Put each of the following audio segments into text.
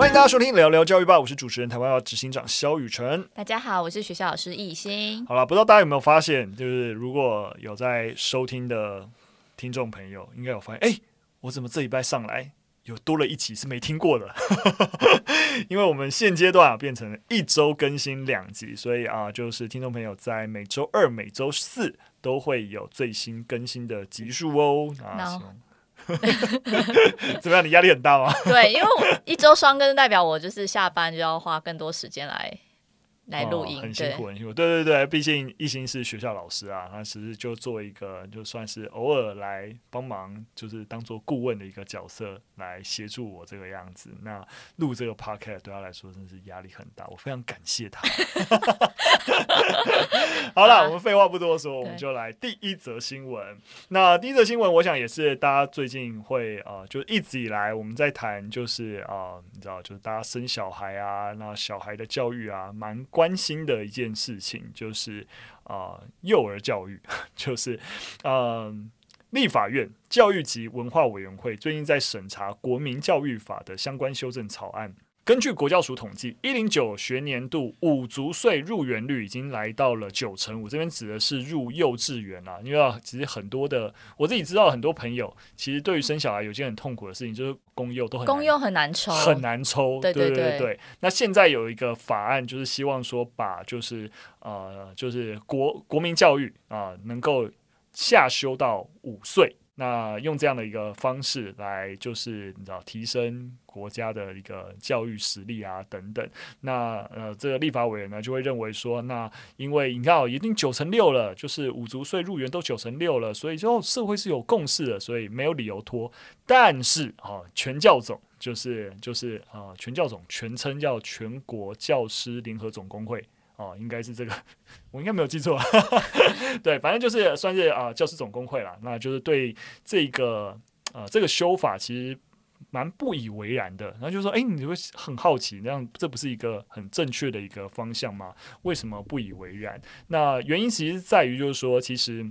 欢迎大家收听聊聊教育吧，我是主持人台湾要执行长肖雨辰。大家好，我是学校老师易欣。好了，不知道大家有没有发现，就是如果有在收听的听众朋友，应该有发现，哎，我怎么这礼拜上来有多了一集是没听过的？因为我们现阶段啊变成了一周更新两集，所以啊，就是听众朋友在每周二、每周四都会有最新更新的集数哦。怎么样？你压力很大吗？对，因为我一周双更，代表我就是下班就要花更多时间来。来录音、哦，很辛苦，很辛苦。对对对，毕竟一心是学校老师啊，他其实就做一个，就算是偶尔来帮忙，就是当做顾问的一个角色来协助我这个样子。那录这个 podcast 对他来说真是压力很大，我非常感谢他。好了，我们废话不多说，我们就来第一则新闻。那第一则新闻，我想也是大家最近会啊、呃，就一直以来我们在谈，就是啊、呃，你知道，就是大家生小孩啊，那小孩的教育啊，蛮。关关心的一件事情就是啊、幼儿教育，就是嗯、立法院教育及文化委员会最近在审查国民教育法的相关修正草案。根据国教署统计，一零九学年度五足岁入园率已经来到了九成五。这边指的是入幼稚园啦，因为啊，其实很多的我自己知道，很多朋友其实对于生小孩有件很痛苦的事情，就是公幼都很公幼很难抽，很难抽。对对对对，对。那现在有一个法案，就是希望说把就是呃就是国国民教育啊、呃、能够下修到五岁。那用这样的一个方式来，就是你知道提升国家的一个教育实力啊等等。那呃，这个立法委员呢就会认为说，那因为你看哦，已经九成六了，就是五族税入园都九成六了，所以就社会是有共识的，所以没有理由拖。但是啊，全教总就是就是啊，全教总全称叫全国教师联合总工会。哦，应该是这个，我应该没有记错。对，反正就是算是啊、教师总工会啦。那就是对这个呃这个修法其实蛮不以为然的。然后就说，哎，你会很好奇，那样这不是一个很正确的一个方向吗？为什么不以为然？那原因其实在于，就是说，其实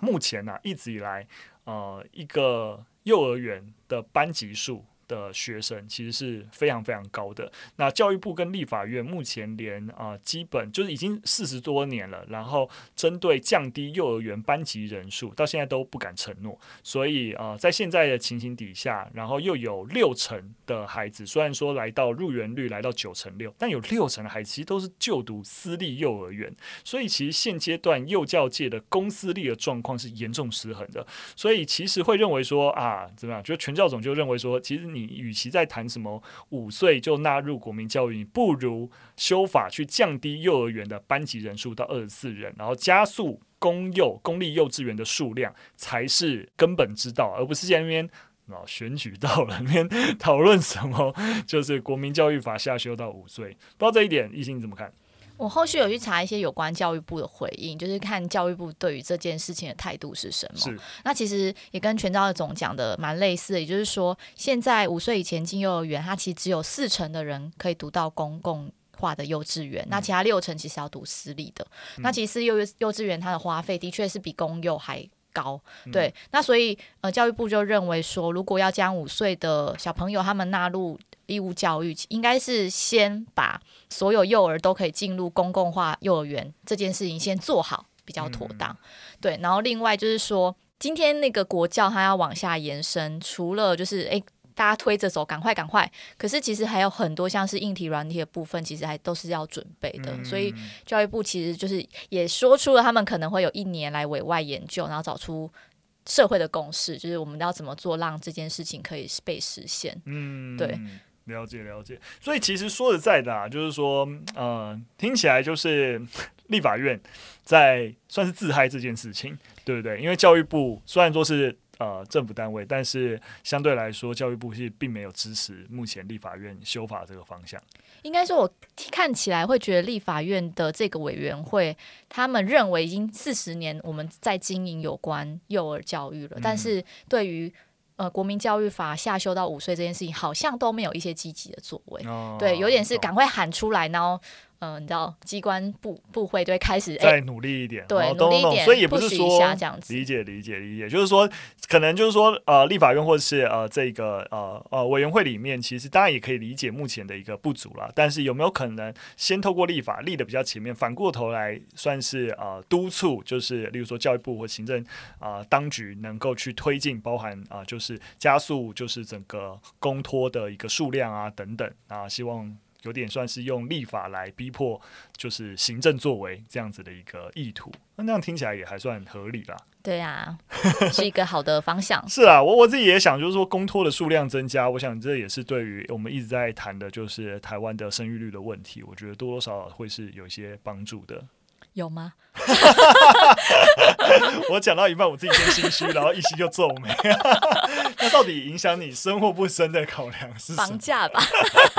目前呢、一直以来，呃，一个幼儿园的班级数。的学生其实是非常非常高的。那教育部跟立法院目前连啊、基本就是已经四十多年了，然后针对降低幼儿园班级人数，到现在都不敢承诺。所以啊、在现在的情形底下，然后又有六成的孩子，虽然说来到入园率来到九成六，但有六成的孩子其实都是就读私立幼儿园。所以其实现阶段幼教界的公私立的状况是严重失衡的。所以其实会认为说啊，怎么样？就全教总就认为说，其实。你与其在谈什么五岁就纳入国民教育，你不如修法去降低幼儿园的班级人数到二十四人，然后加速公幼公立幼稚园的数量，才是根本之道，而不是在那边啊选举到了那边讨论什么，就是国民教育法下修到五岁，不知道这一点，易欣你怎么看？我后续有去查一些有关教育部的回应，就是看教育部对于这件事情的态度是什么。那其实也跟全教总讲的蛮类似的，也就是说，现在五岁以前进幼儿园，它其实只有四成的人可以读到公共化的幼稚园，嗯、那其他六成其实要读私立的。嗯、那其实幼幼稚园它的花费的确是比公幼还高。嗯、对，那所以呃，教育部就认为说，如果要将五岁的小朋友他们纳入。义务教育应该是先把所有幼儿都可以进入公共化幼儿园这件事情先做好，比较妥当。嗯、对，然后另外就是说，今天那个国教它要往下延伸，除了就是诶大家推着走，赶快赶快，可是其实还有很多像是硬体软体的部分，其实还都是要准备的。嗯、所以教育部其实就是也说出了他们可能会有一年来委外研究，然后找出社会的共识，就是我们要怎么做让这件事情可以被实现。嗯，对。了解了解，所以其实说实在的啊，就是说，呃，听起来就是立法院在算是自嗨这件事情，对不对？因为教育部虽然说是呃政府单位，但是相对来说，教育部是并没有支持目前立法院修法这个方向。应该说，我看起来会觉得立法院的这个委员会，他们认为已经四十年我们在经营有关幼儿教育了，嗯、但是对于呃，国民教育法下修到五岁这件事情，好像都没有一些积极的作为。哦、对，有点是赶快喊出来，然后嗯、呃，你知道机关部部会对开始再努力一点，欸、对，努力一点，所以也不是说这样子。理解理解理解，就是说可能就是说呃，立法院或者是呃这个呃呃委员会里面，其实当然也可以理解目前的一个不足啦，但是有没有可能先透过立法立的比较前面，反过头来算是呃督促，就是例如说教育部或行政啊、呃、当局能够去推进，包含啊、呃、就是加速就是整个公托的一个数量啊等等。啊，希望。有点算是用立法来逼迫，就是行政作为这样子的一个意图，那那样听起来也还算合理啦。对啊，是一个好的方向。是啊，我我自己也想，就是说公托的数量增加，我想这也是对于我们一直在谈的，就是台湾的生育率的问题，我觉得多多少少会是有一些帮助的。有吗？我讲到一半，我自己先心虚，然后一心就皱眉。那到底影响你生或不生的考量是房价吧？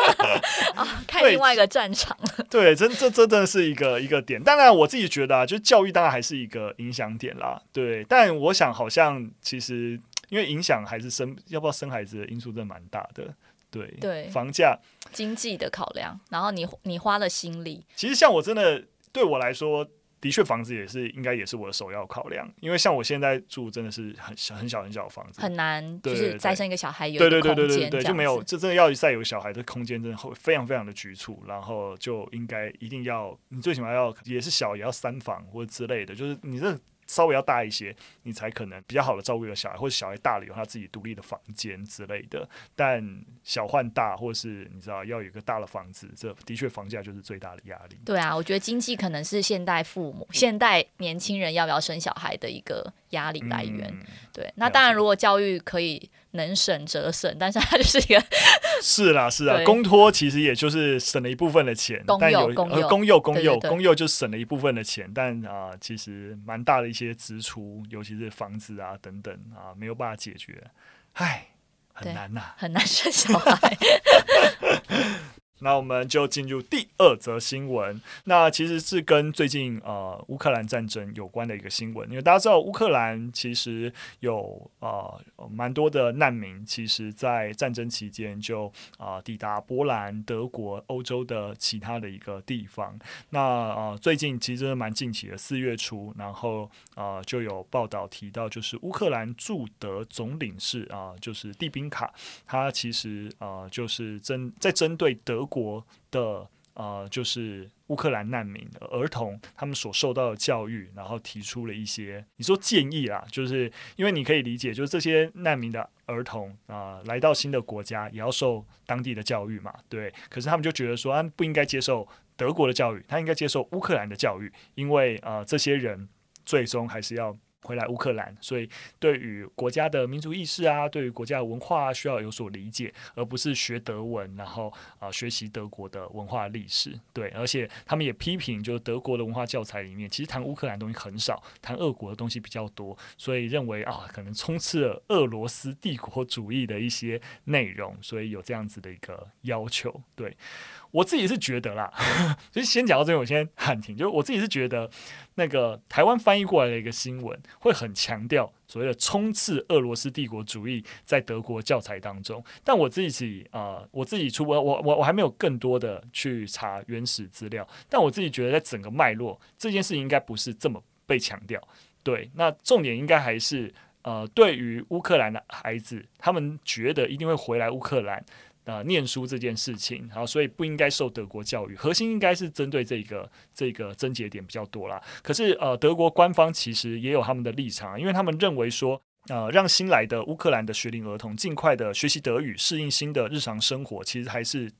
啊，看另外一个战场。对，真这真的是一个一个点。当然，我自己觉得啊，就教育当然还是一个影响点啦。对，但我想好像其实因为影响还是生要不要生孩子的因素真的蛮大的。对对，房价、经济的考量，然后你你花了心力。其实像我真的。对我来说，的确房子也是应该也是我的首要考量，因为像我现在住真的是很小很小很小的房子，很难就是再生一个小孩有对对对对对对，就没有这真的要再有小孩的空间，真的会非常非常的局促，然后就应该一定要你最起码要也是小也要三房或者之类的，就是你这。稍微要大一些，你才可能比较好的照顾一个小孩，或者小孩大了有他自己独立的房间之类的。但小换大，或是你知道要有一个大的房子，这的确房价就是最大的压力。对啊，我觉得经济可能是现代父母、现代年轻人要不要生小孩的一个压力来源。嗯、对，那当然如果教育可以。能省则省，但是它就是一个 是啦是啦，公托其实也就是省了一部分的钱，但有公幼公幼公幼公幼就省了一部分的钱，但啊、呃，其实蛮大的一些支出，尤其是房子啊等等啊，没有办法解决，唉，很难呐、啊，很难生小孩。那我们就进入第二则新闻，那其实是跟最近呃乌克兰战争有关的一个新闻，因为大家知道乌克兰其实有呃蛮多的难民，其实在战争期间就啊、呃、抵达波兰、德国、欧洲的其他的一个地方。那呃最近其实蛮近期的，四月初，然后呃就有报道提到，就是乌克兰驻德总领事啊、就是蒂宾卡，他其实呃就是针在针对德。国的呃，就是乌克兰难民儿童，他们所受到的教育，然后提出了一些你说建议啦，就是因为你可以理解，就是这些难民的儿童啊、来到新的国家也要受当地的教育嘛，对。可是他们就觉得说，他不应该接受德国的教育，他应该接受乌克兰的教育，因为呃，这些人最终还是要。回来乌克兰，所以对于国家的民族意识啊，对于国家的文化，需要有所理解，而不是学德文，然后啊、学习德国的文化历史。对，而且他们也批评，就是德国的文化教材里面，其实谈乌克兰东西很少，谈俄国的东西比较多，所以认为啊，可能充斥了俄罗斯帝国主义的一些内容，所以有这样子的一个要求。对。我自己是觉得啦，所 以先讲到这里，我先喊停。就是我自己是觉得，那个台湾翻译过来的一个新闻，会很强调所谓的冲刺俄罗斯帝国主义在德国教材当中。但我自己啊、我自己出我我我还没有更多的去查原始资料。但我自己觉得，在整个脉络，这件事情应该不是这么被强调。对，那重点应该还是呃，对于乌克兰的孩子，他们觉得一定会回来乌克兰。啊，念书这件事情，然后所以不应该受德国教育，核心应该是针对这个这个症结点比较多啦。可是呃，德国官方其实也有他们的立场，因为他们认为说，呃，让新来的乌克兰的学龄儿童尽快的学习德语，适应新的日常生活，其实还是。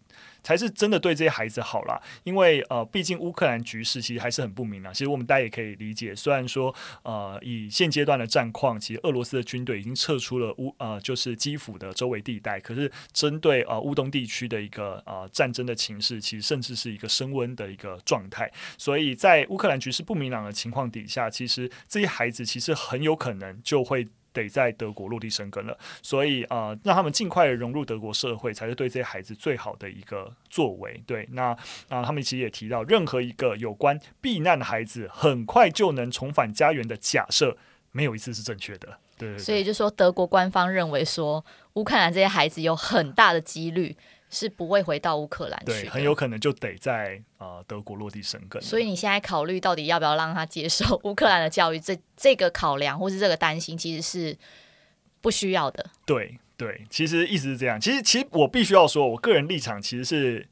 才是真的对这些孩子好啦，因为呃，毕竟乌克兰局势其实还是很不明朗。其实我们大家也可以理解，虽然说呃，以现阶段的战况，其实俄罗斯的军队已经撤出了乌呃，就是基辅的周围地带。可是针对呃乌东地区的一个呃战争的情势，其实甚至是一个升温的一个状态。所以在乌克兰局势不明朗的情况底下，其实这些孩子其实很有可能就会。得在德国落地生根了，所以啊、呃，让他们尽快的融入德国社会，才是对这些孩子最好的一个作为。对，那啊、他们其实也提到，任何一个有关避难的孩子很快就能重返家园的假设，没有一次是正确的。对，所以就说德国官方认为说，乌克兰这些孩子有很大的几率是不会回到乌克兰去，对，很有可能就得在呃德国落地生根。所以你现在考虑到底要不要让他接受乌克兰的教育，这 这个考量或是这个担心，其实是不需要的。对对，其实意思是这样。其实其实我必须要说，我个人立场其实是。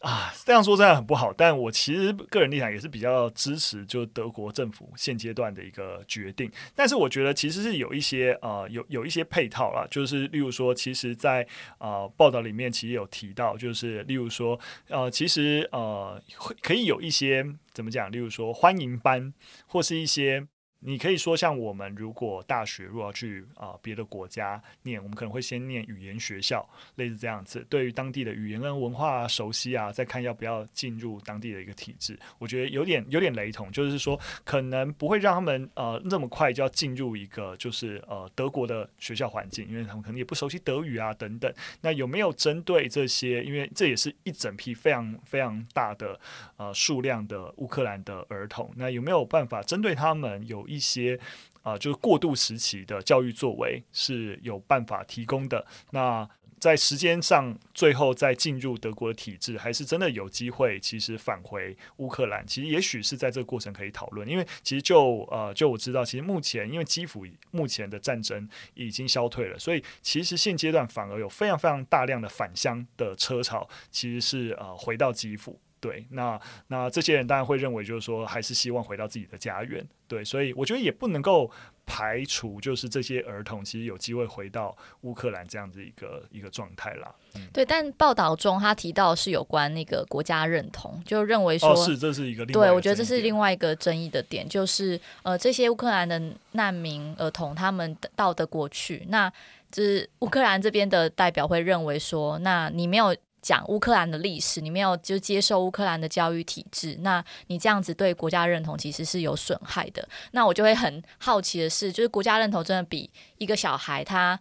啊，这样说真的很不好，但我其实个人立场也是比较支持，就德国政府现阶段的一个决定。但是我觉得其实是有一些呃，有有一些配套啦，就是例如说，其实在呃报道里面其实有提到，就是例如说呃，其实呃会可以有一些怎么讲，例如说欢迎班或是一些。你可以说，像我们如果大学如果要去啊别的国家念，我们可能会先念语言学校，类似这样子。对于当地的语言跟文化熟悉啊，再看要不要进入当地的一个体制，我觉得有点有点雷同，就是说可能不会让他们呃那么快就要进入一个就是呃德国的学校环境，因为他们可能也不熟悉德语啊等等。那有没有针对这些？因为这也是一整批非常非常大的呃数量的乌克兰的儿童，那有没有办法针对他们有？一些啊、就是过渡时期的教育作为是有办法提供的。那在时间上，最后再进入德国的体制，还是真的有机会，其实返回乌克兰。其实也许是在这个过程可以讨论，因为其实就呃，就我知道，其实目前因为基辅目前的战争已经消退了，所以其实现阶段反而有非常非常大量的返乡的车潮，其实是呃回到基辅。对，那那这些人当然会认为，就是说，还是希望回到自己的家园。对，所以我觉得也不能够排除，就是这些儿童其实有机会回到乌克兰这样子一个一个状态啦。嗯、对，但报道中他提到是有关那个国家认同，就认为说，哦、是这是一个另外一个对，我觉得这是另外一个争议的点，就是呃，这些乌克兰的难民儿童他们到德过去，那就是乌克兰这边的代表会认为说，那你没有。讲乌克兰的历史，你没有就接受乌克兰的教育体制，那你这样子对国家认同其实是有损害的。那我就会很好奇的是，就是国家认同真的比一个小孩他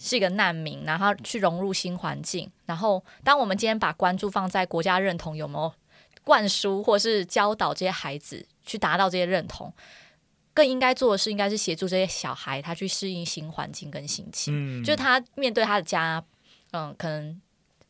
是一个难民，然后去融入新环境，然后当我们今天把关注放在国家认同有没有灌输或是教导这些孩子去达到这些认同，更应该做的是应该是协助这些小孩他去适应新环境跟心情，嗯，就是他面对他的家，嗯，可能。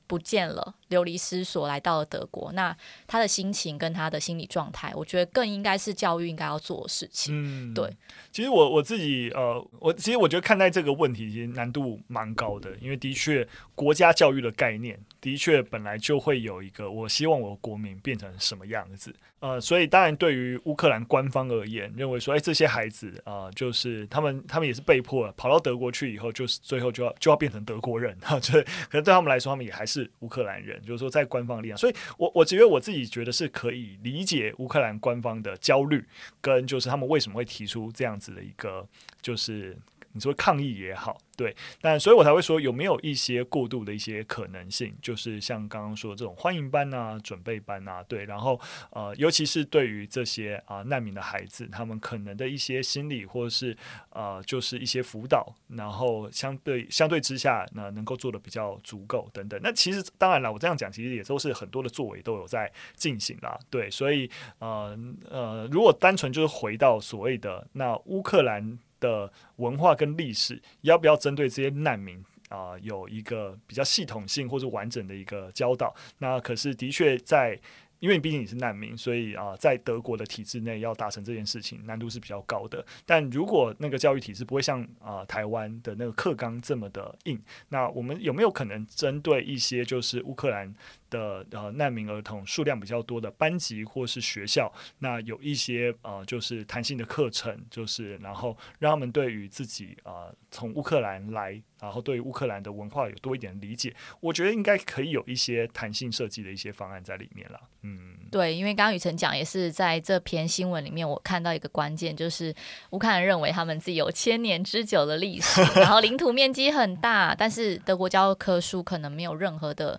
不见了，流离失所来到了德国，那他的心情跟他的心理状态，我觉得更应该是教育应该要做的事情。嗯，对。其实我我自己呃，我其实我觉得看待这个问题其实难度蛮高的，因为的确国家教育的概念的确本来就会有一个，我希望我国民变成什么样子。呃，所以当然，对于乌克兰官方而言，认为说，哎，这些孩子啊、呃，就是他们，他们也是被迫跑到德国去以后，就是最后就要就要变成德国人 哈，就可能对他们来说，他们也还是乌克兰人，就是说在官方力量。所以我我觉得我自己觉得是可以理解乌克兰官方的焦虑，跟就是他们为什么会提出这样子的一个，就是你说抗议也好。对，但所以我才会说有没有一些过度的一些可能性，就是像刚刚说的这种欢迎班啊、准备班啊，对，然后呃，尤其是对于这些啊、难民的孩子，他们可能的一些心理或者是呃，就是一些辅导，然后相对相对之下呢，能够做得比较足够等等。那其实当然了，我这样讲其实也都是很多的作为都有在进行啦，对，所以呃呃，如果单纯就是回到所谓的那乌克兰。的文化跟历史，要不要针对这些难民啊、有一个比较系统性或者完整的一个教导？那可是的确在。因为毕竟你是难民，所以啊，在德国的体制内要达成这件事情难度是比较高的。但如果那个教育体制不会像啊台湾的那个课纲这么的硬，那我们有没有可能针对一些就是乌克兰的呃难民儿童数量比较多的班级或是学校，那有一些呃就是弹性的课程，就是然后让他们对于自己啊从乌克兰来，然后对于乌克兰的文化有多一点理解，我觉得应该可以有一些弹性设计的一些方案在里面了。对，因为刚刚雨辰讲也是在这篇新闻里面，我看到一个关键，就是乌克兰认为他们自己有千年之久的历史，然后领土面积很大，但是德国教科书可能没有任何的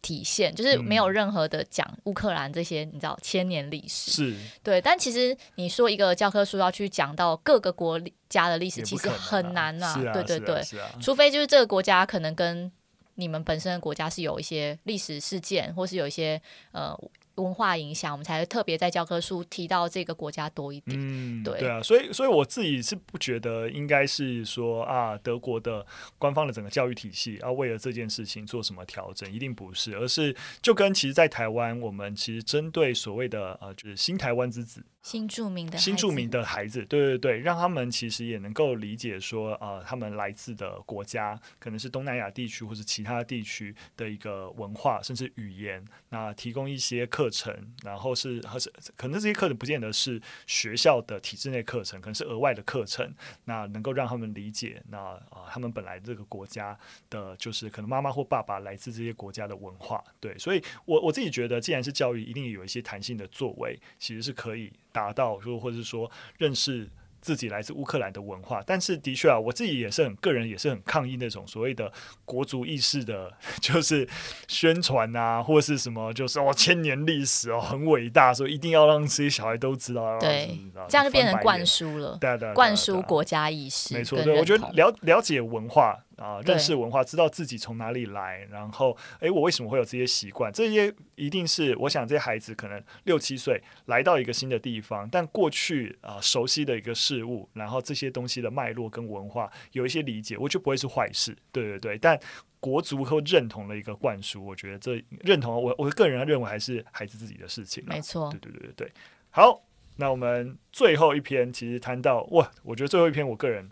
体现，就是没有任何的讲乌克兰这些你知道千年历史是对，但其实你说一个教科书要去讲到各个国家的历史，其实很难啊，啊对对对，啊啊、除非就是这个国家可能跟。你们本身的国家是有一些历史事件，或是有一些呃文化影响，我们才会特别在教科书提到这个国家多一点。嗯，对对啊，所以所以我自己是不觉得应该是说啊，德国的官方的整个教育体系要为了这件事情做什么调整，一定不是，而是就跟其实，在台湾，我们其实针对所谓的呃，就是新台湾之子。新著名的新著名的孩子，对对对，让他们其实也能够理解说，呃，他们来自的国家可能是东南亚地区或者其他地区的一个文化，甚至语言。那提供一些课程，然后是还是可能这些课程不见得是学校的体制内课程，可能是额外的课程。那能够让他们理解，那啊、呃，他们本来这个国家的，就是可能妈妈或爸爸来自这些国家的文化。对，所以我我自己觉得，既然是教育，一定有一些弹性的作为，其实是可以。达到，就或者是说认识自己来自乌克兰的文化，但是的确啊，我自己也是很个人，也是很抗议那种所谓的国族意识的，就是宣传啊，或者是什么，就是哦千年历史哦很伟大，所以一定要让这些小孩都知道。对，这样就变成灌输了，对对，灌输国家意识。没错，对，我觉得了了解文化。啊，认识文化，知道自己从哪里来，然后，诶，我为什么会有这些习惯？这些一定是我想，这些孩子可能六七岁来到一个新的地方，但过去啊熟悉的一个事物，然后这些东西的脉络跟文化有一些理解，我觉得不会是坏事。对对对，但国足和认同的一个灌输，我觉得这认同我我个人认为还是孩子自己的事情。没错，对对对对对。好，那我们最后一篇其实谈到哇，我觉得最后一篇我个人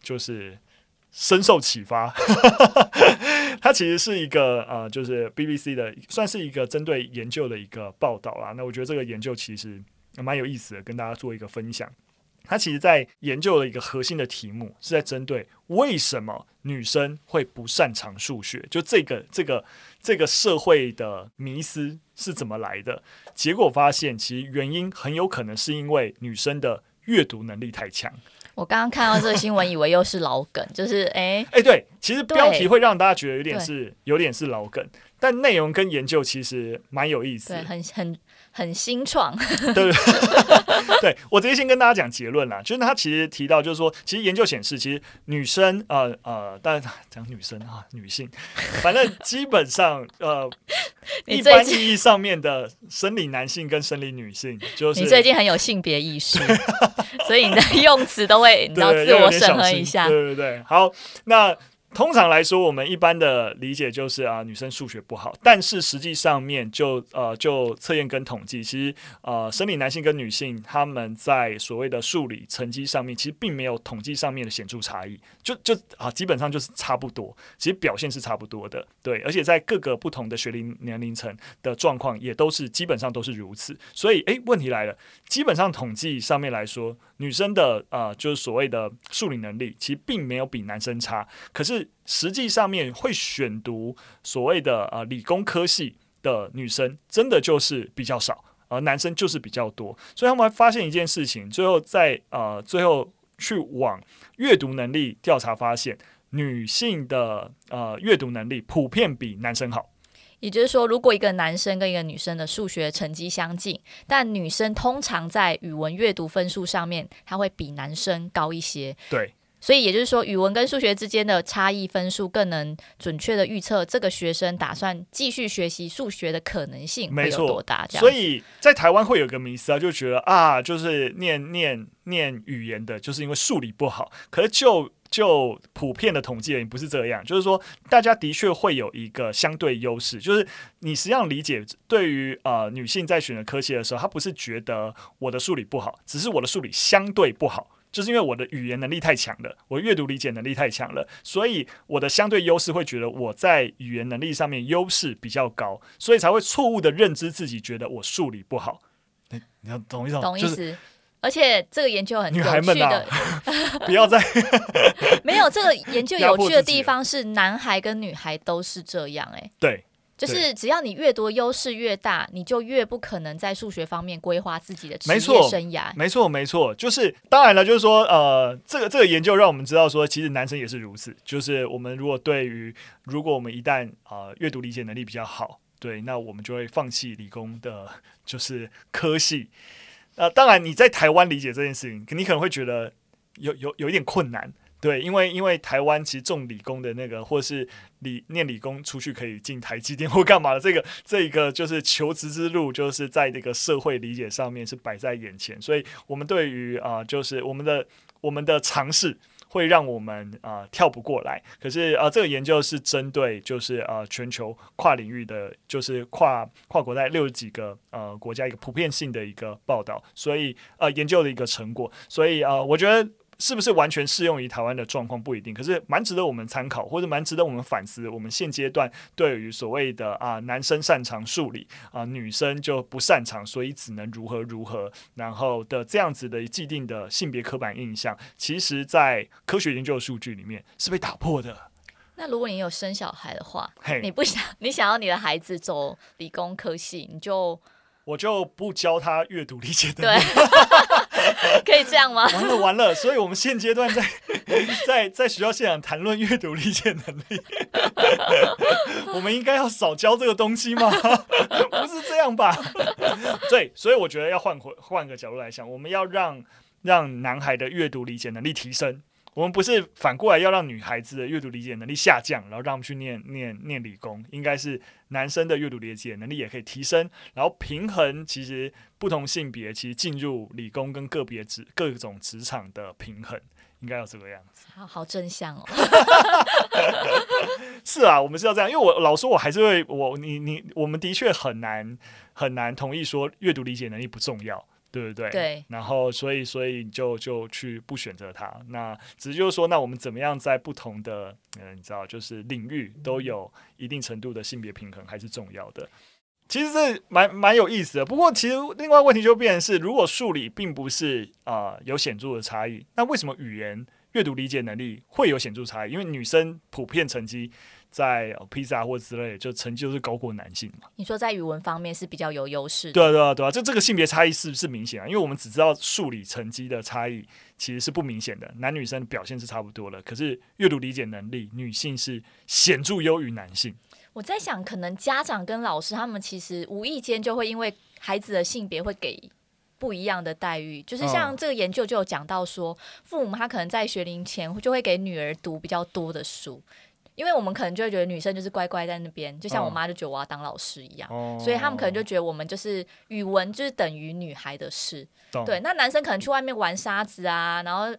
就是。深受启发，它其实是一个呃，就是 BBC 的，算是一个针对研究的一个报道啦。那我觉得这个研究其实蛮有意思的，跟大家做一个分享。它其实在研究的一个核心的题目是在针对为什么女生会不擅长数学，就这个这个这个社会的迷思是怎么来的？结果发现，其实原因很有可能是因为女生的阅读能力太强。我刚刚看到这个新闻，以为又是老梗，就是哎哎，对，其实标题会让大家觉得有点是有点是老梗，但内容跟研究其实蛮有意思，对，很很很新创。对，对我直接先跟大家讲结论啦，就是他其实提到，就是说，其实研究显示，其实女生呃呃，当然讲女生啊，女性，反正基本上呃，一般意义上面的生理男性跟生理女性，就是你最近很有性别意识。所以你的用词都会，你要自我审核一下。对对对，好，那。通常来说，我们一般的理解就是啊，女生数学不好。但是实际上面就呃，就测验跟统计，其实呃，生理男性跟女性他们在所谓的数理成绩上面，其实并没有统计上面的显著差异。就就啊，基本上就是差不多，其实表现是差不多的。对，而且在各个不同的学龄年龄层的状况，也都是基本上都是如此。所以，诶，问题来了，基本上统计上面来说，女生的啊、呃，就是所谓的数理能力，其实并没有比男生差。可是实际上面会选读所谓的呃理工科系的女生，真的就是比较少，而男生就是比较多。所以他们发现一件事情，最后在呃最后去往阅读能力调查，发现女性的呃阅读能力普遍比男生好。也就是说，如果一个男生跟一个女生的数学成绩相近，但女生通常在语文阅读分数上面，她会比男生高一些。对，所以也就是说，语文跟数学之间的差异分数更能准确的预测这个学生打算继续学习数学的可能性没有多大。所以在台湾会有个迷思啊，就觉得啊，就是念念念语言的，就是因为数理不好。可是就就普遍的统计而言，不是这样。就是说，大家的确会有一个相对优势。就是你实际上理解，对于呃女性在选择科系的时候，她不是觉得我的数理不好，只是我的数理相对不好，就是因为我的语言能力太强了，我阅读理解能力太强了，所以我的相对优势会觉得我在语言能力上面优势比较高，所以才会错误的认知自己，觉得我数理不好。你你要懂意思？懂意思。就是而且这个研究很有趣的，不要再没有这个研究有趣的地方是，男孩跟女孩都是这样哎、欸，对，就是只要你越多优势越大，你就越不可能在数学方面规划自己的职业生涯。没错，没错，就是当然了，就是说呃，这个这个研究让我们知道说，其实男生也是如此。就是我们如果对于如果我们一旦啊、呃、阅读理解能力比较好，对，那我们就会放弃理工的，就是科系。呃，当然，你在台湾理解这件事情，你可能会觉得有有有一点困难。对，因为因为台湾其实重理工的那个，或是理念理工出去可以进台积电或干嘛的，这个这个就是求职之路，就是在这个社会理解上面是摆在眼前，所以我们对于啊、就是我们的我们的尝试。会让我们啊、跳不过来，可是啊、这个研究是针对就是啊、全球跨领域的，就是跨跨国在六十几个呃国家一个普遍性的一个报道，所以呃研究的一个成果，所以啊、我觉得。是不是完全适用于台湾的状况不一定，可是蛮值得我们参考，或者蛮值得我们反思。我们现阶段对于所谓的啊男生擅长数理啊女生就不擅长，所以只能如何如何，然后的这样子的既定的性别刻板印象，其实在科学研究的数据里面是被打破的。那如果你有生小孩的话，你不想你想要你的孩子走理工科系，你就。我就不教他阅读理解能力，可以这样吗？完了完了，所以我们现阶段在 在在学校现场谈论阅读理解能力，我们应该要少教这个东西吗？不是这样吧？对，所以我觉得要换回换个角度来想，我们要让让男孩的阅读理解能力提升。我们不是反过来要让女孩子的阅读理解能力下降，然后让他们去念念念理工，应该是男生的阅读理解能力也可以提升，然后平衡其实不同性别其实进入理工跟个别职各种职场的平衡，应该要这个样子。好好正向哦。是啊，我们是要这样，因为我老说我还是会我你你我们的确很难很难同意说阅读理解能力不重要。对不对？对。然后，所以，所以就就去不选择它。那只是就是说，那我们怎么样在不同的，你知道，就是领域都有一定程度的性别平衡，还是重要的。其实这蛮蛮有意思的。不过，其实另外问题就变成是，如果数理并不是啊、呃、有显著的差异，那为什么语言阅读理解能力会有显著差异？因为女生普遍成绩。在披萨或之类，就成绩都是高过男性嘛。你说在语文方面是比较有优势？对啊，对啊，对啊，就这个性别差异是不是明显啊？因为我们只知道数理成绩的差异其实是不明显的，男女生表现是差不多的。可是阅读理解能力，女性是显著优于男性。我在想，可能家长跟老师他们其实无意间就会因为孩子的性别会给不一样的待遇。就是像这个研究就有讲到说，父母他可能在学龄前就会给女儿读比较多的书。因为我们可能就会觉得女生就是乖乖在那边，就像我妈就觉得我要当老师一样，哦、所以他们可能就觉得我们就是语文就是等于女孩的事。对，那男生可能去外面玩沙子啊，然后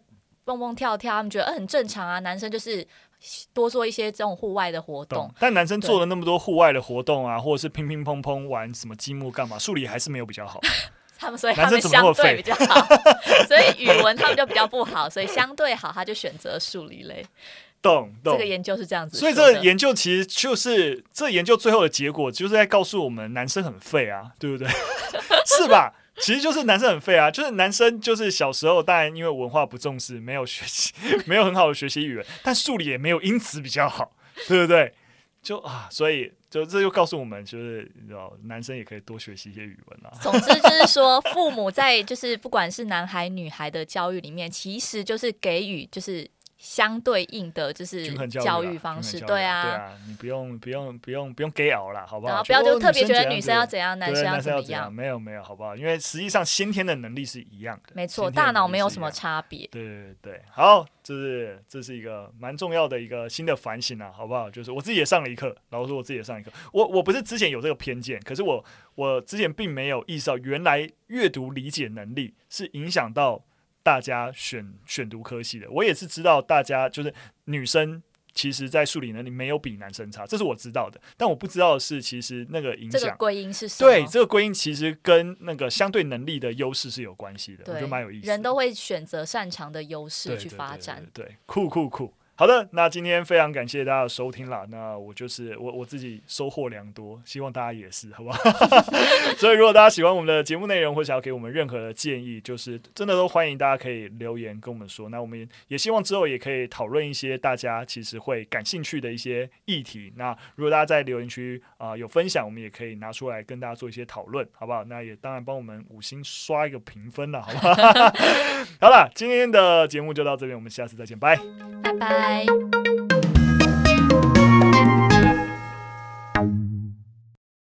蹦蹦跳跳，他们觉得、呃、很正常啊。男生就是多做一些这种户外的活动。但男生做了那么多户外的活动啊，或者是乒乒乓乓玩什么积木干嘛，数理还是没有比较好。他们所以他们相对比较好，所以语文他们就比较不好，所以相对好他就选择数理类。懂懂，这个研究是这样子，所以这个研究其实就是这个研究最后的结果，就是在告诉我们男生很废啊，对不对？是吧？其实就是男生很废啊，就是男生就是小时候当然因为文化不重视，没有学习，没有很好的学习语文，但数理也没有因此比较好，对不对？就啊，所以就这就告诉我们，就是你知道，男生也可以多学习一些语文啊。总之就是说，父母在就是不管是男孩女孩的教育里面，其实就是给予就是。相对应的就是教育方式，对啊，对啊，你不用不用不用不用给熬了，好不好？不要就特别觉得女生要怎样，男生要怎样，没有没有，好不好？因为实际上先天的能力是一样的，没错，大脑没有什么差别。对对对，好，这是这是一个蛮重要的一个新的反省啊，好不好？就是我自己也上了一课，然后说我自己也上一课，我我不是之前有这个偏见，可是我我之前并没有意识到，原来阅读理解能力是影响到。大家选选读科系的，我也是知道，大家就是女生，其实，在数理能力没有比男生差，这是我知道的。但我不知道的是，其实那个影响，这个归因是什么？对，这个归因其实跟那个相对能力的优势是有关系的，我觉得蛮有意思。人都会选择擅长的优势去发展，对，对，对，对，对，酷酷酷。好的，那今天非常感谢大家的收听啦。那我就是我我自己收获良多，希望大家也是，好不好？所以如果大家喜欢我们的节目内容，或想要给我们任何的建议，就是真的都欢迎大家可以留言跟我们说。那我们也希望之后也可以讨论一些大家其实会感兴趣的一些议题。那如果大家在留言区啊、有分享，我们也可以拿出来跟大家做一些讨论，好不好？那也当然帮我们五星刷一个评分了，好不好？好了，今天的节目就到这边，我们下次再见，拜拜拜。Bye.